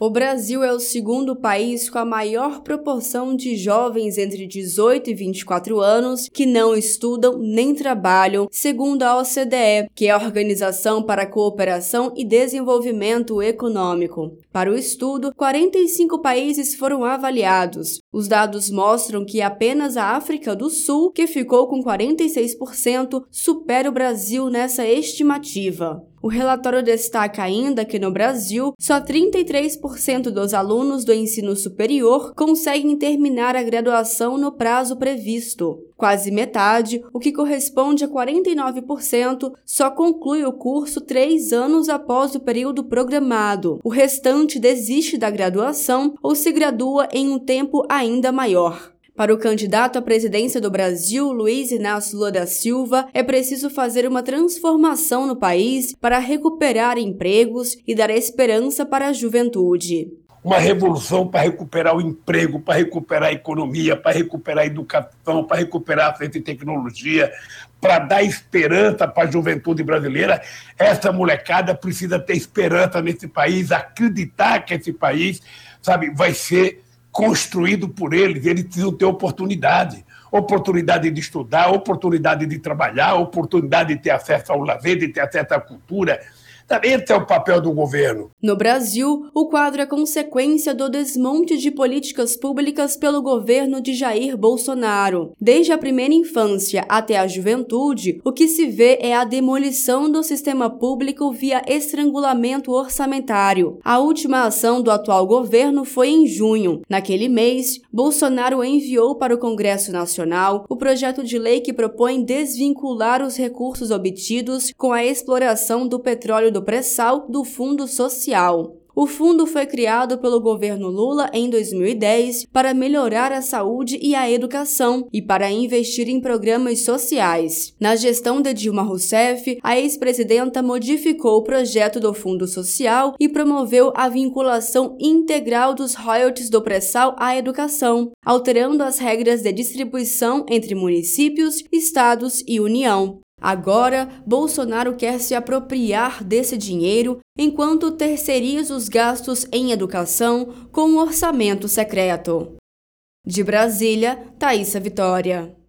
O Brasil é o segundo país com a maior proporção de jovens entre 18 e 24 anos que não estudam nem trabalham, segundo a OCDE, que é a Organização para a Cooperação e Desenvolvimento Econômico. Para o estudo, 45 países foram avaliados. Os dados mostram que apenas a África do Sul, que ficou com 46%, supera o Brasil nessa estimativa. O relatório destaca ainda que no Brasil, só 33% dos alunos do ensino superior conseguem terminar a graduação no prazo previsto. Quase metade, o que corresponde a 49%, só conclui o curso três anos após o período programado. O restante desiste da graduação ou se gradua em um tempo ainda maior. Para o candidato à presidência do Brasil, Luiz Inácio Lula da Silva, é preciso fazer uma transformação no país para recuperar empregos e dar esperança para a juventude uma revolução para recuperar o emprego, para recuperar a economia, para recuperar a educação, para recuperar a ciência e tecnologia, para dar esperança para a juventude brasileira. Essa molecada precisa ter esperança nesse país, acreditar que esse país, sabe, vai ser construído por eles, eles precisam ter oportunidade. Oportunidade de estudar, oportunidade de trabalhar, oportunidade de ter acesso ao lazer, de ter acesso à cultura, esse é o papel do governo. No Brasil, o quadro é consequência do desmonte de políticas públicas pelo governo de Jair Bolsonaro. Desde a primeira infância até a juventude, o que se vê é a demolição do sistema público via estrangulamento orçamentário. A última ação do atual governo foi em junho. Naquele mês, Bolsonaro enviou para o Congresso Nacional o projeto de lei que propõe desvincular os recursos obtidos com a exploração do petróleo do do pré-sal do Fundo Social. O fundo foi criado pelo governo Lula em 2010 para melhorar a saúde e a educação e para investir em programas sociais. Na gestão de Dilma Rousseff, a ex-presidenta modificou o projeto do Fundo Social e promoveu a vinculação integral dos royalties do pré-sal à educação, alterando as regras de distribuição entre municípios, estados e União. Agora, Bolsonaro quer se apropriar desse dinheiro enquanto terceiriza os gastos em educação com um orçamento secreto. De Brasília, Thaisa Vitória.